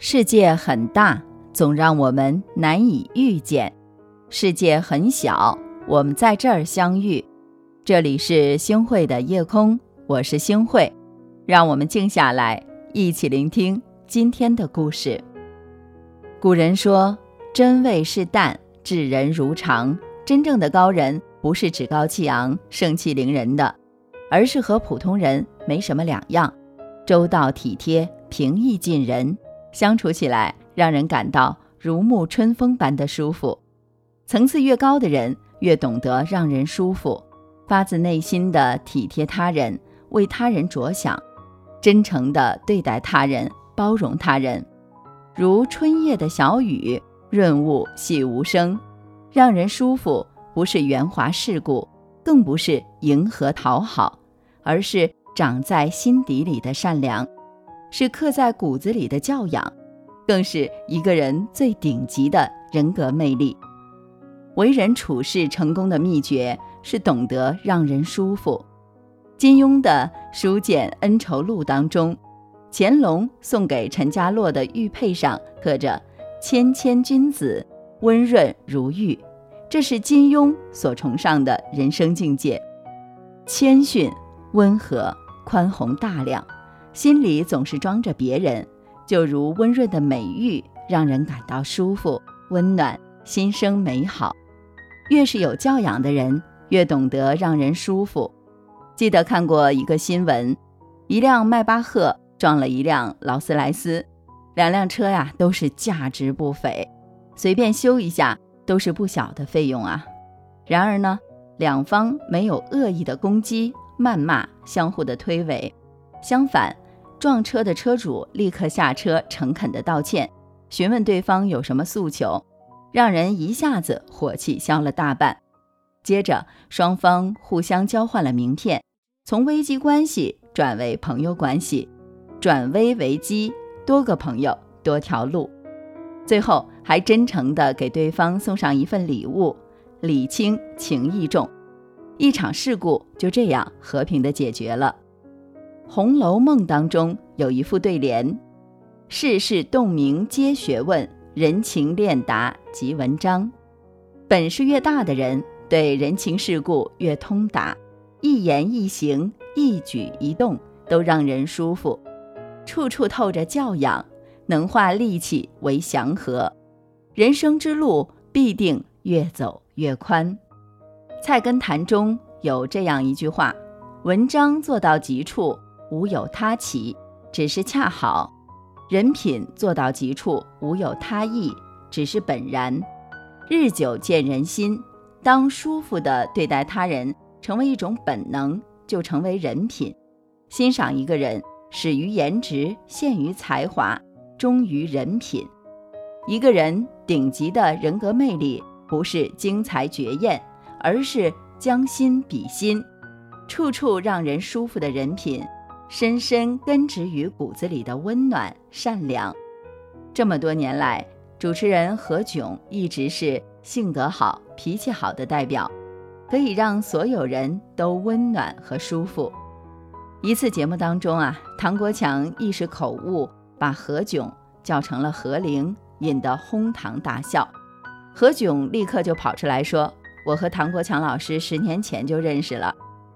世界很大，总让我们难以遇见；世界很小，我们在这儿相遇。这里是星汇的夜空，我是星汇，让我们静下来，一起聆听今天的故事。古人说：“真味是淡，至人如常。”真正的高人不是趾高气扬、盛气凌人的，而是和普通人没什么两样，周到体贴、平易近人。相处起来，让人感到如沐春风般的舒服。层次越高的人，越懂得让人舒服，发自内心的体贴他人，为他人着想，真诚地对待他人，包容他人。如春夜的小雨，润物细无声，让人舒服。不是圆滑世故，更不是迎合讨好，而是长在心底里的善良。是刻在骨子里的教养，更是一个人最顶级的人格魅力。为人处事成功的秘诀是懂得让人舒服。金庸的《书剑恩仇录》当中，乾隆送给陈家洛的玉佩上刻着“谦谦君子，温润如玉”，这是金庸所崇尚的人生境界：谦逊、温和、宽宏大量。心里总是装着别人，就如温润的美玉，让人感到舒服、温暖，心生美好。越是有教养的人，越懂得让人舒服。记得看过一个新闻，一辆迈巴赫撞了一辆劳斯莱斯，两辆车呀都是价值不菲，随便修一下都是不小的费用啊。然而呢，两方没有恶意的攻击、谩骂，相互的推诿，相反。撞车的车主立刻下车，诚恳地道歉，询问对方有什么诉求，让人一下子火气消了大半。接着，双方互相交换了名片，从危机关系转为朋友关系，转危为机，多个朋友多条路。最后还真诚地给对方送上一份礼物，礼轻情意重，一场事故就这样和平地解决了。《红楼梦》当中有一副对联：“世事洞明皆学问，人情练达即文章。”本事越大的人，对人情世故越通达，一言一行、一举一动都让人舒服，处处透着教养，能化戾气为祥和，人生之路必定越走越宽。《菜根谭》中有这样一句话：“文章做到极处。”无有他奇，只是恰好；人品做到极处，无有他意，只是本然。日久见人心，当舒服的对待他人成为一种本能，就成为人品。欣赏一个人，始于颜值，陷于才华，忠于人品。一个人顶级的人格魅力，不是精彩绝艳，而是将心比心，处处让人舒服的人品。深深根植于骨子里的温暖善良，这么多年来，主持人何炅一直是性格好、脾气好的代表，可以让所有人都温暖和舒服。一次节目当中啊，唐国强一时口误，把何炅叫成了何玲，引得哄堂大笑。何炅立刻就跑出来说：“我和唐国强老师十年前就认识了，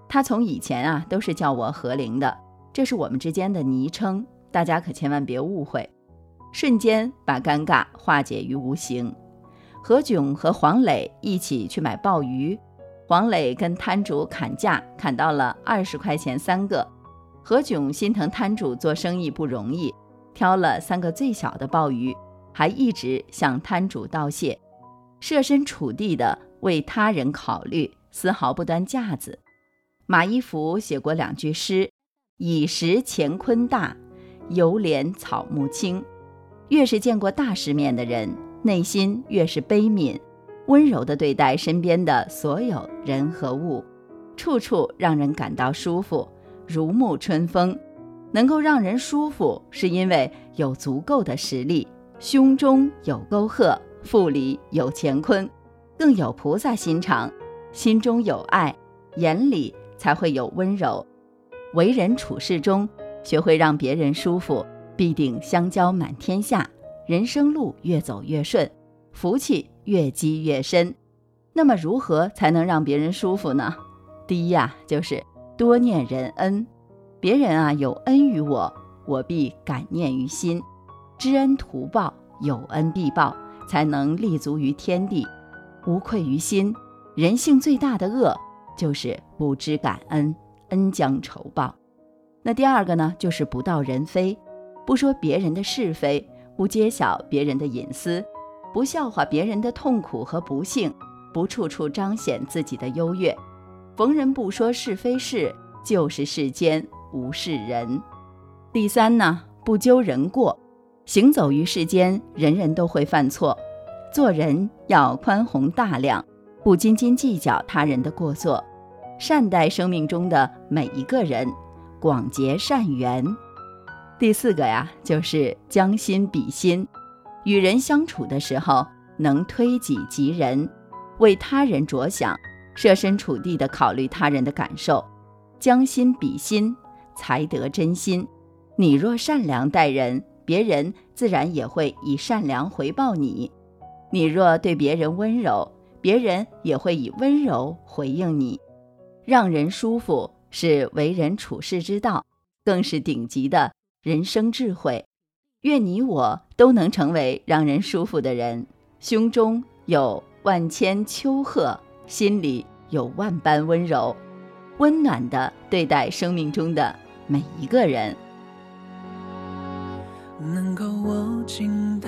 他从以前啊都是叫我何玲的。”这是我们之间的昵称，大家可千万别误会。瞬间把尴尬化解于无形。何炅和黄磊一起去买鲍鱼，黄磊跟摊主砍价，砍到了二十块钱三个。何炅心疼摊主做生意不容易，挑了三个最小的鲍鱼，还一直向摊主道谢，设身处地的为他人考虑，丝毫不端架子。马一浮写过两句诗。以识乾坤大，犹怜草木青。越是见过大世面的人，内心越是悲悯，温柔地对待身边的所有人和物，处处让人感到舒服，如沐春风。能够让人舒服，是因为有足够的实力，胸中有沟壑，腹里有乾坤，更有菩萨心肠，心中有爱，眼里才会有温柔。为人处事中，学会让别人舒服，必定香蕉满天下，人生路越走越顺，福气越积越深。那么，如何才能让别人舒服呢？第一呀，就是多念人恩。别人啊有恩于我，我必感念于心，知恩图报，有恩必报，才能立足于天地，无愧于心。人性最大的恶就是不知感恩，恩将仇报。那第二个呢，就是不道人非，不说别人的是非，不揭晓别人的隐私，不笑话别人的痛苦和不幸，不处处彰显自己的优越。逢人不说是非事，就是世间无是人。第三呢，不究人过。行走于世间，人人都会犯错，做人要宽宏大量，不斤斤计较他人的过错，善待生命中的每一个人。广结善缘，第四个呀，就是将心比心，与人相处的时候能推己及人，为他人着想，设身处地的考虑他人的感受，将心比心才得真心。你若善良待人，别人自然也会以善良回报你；你若对别人温柔，别人也会以温柔回应你，让人舒服。是为人处世之道，更是顶级的人生智慧。愿你我都能成为让人舒服的人，胸中有万千丘壑，心里有万般温柔，温暖的对待生命中的每一个人。能够握紧的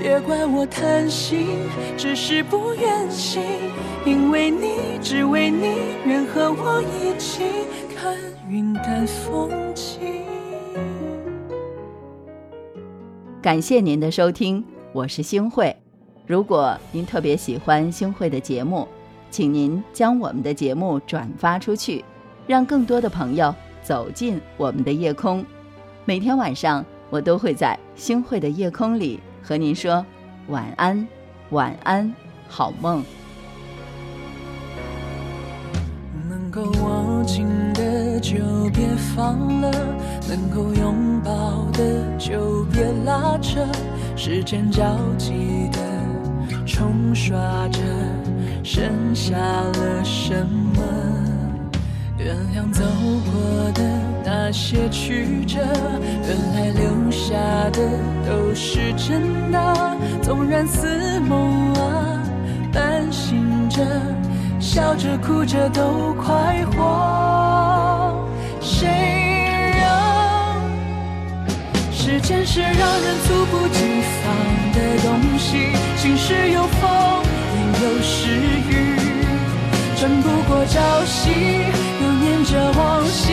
别怪我贪心，只是不愿醒。因为你，只为你，愿和我一起看云淡风轻。感谢您的收听，我是星慧。如果您特别喜欢星慧的节目，请您将我们的节目转发出去，让更多的朋友走进我们的夜空。每天晚上。我都会在星慧的夜空里和您说晚安，晚安，好梦。能够握紧的就别放了，能够拥抱的就别拉扯，时间着急的冲刷着，剩下了什么？原谅走过的那些曲折，原来留下的都是真的。纵然似梦啊，半醒着，笑着哭着都快活。谁让时间是让人猝不及防的东西？晴时有风，阴有时雨，争不过朝夕。又念着往昔，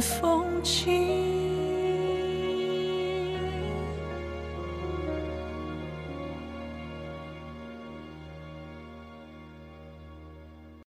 风景。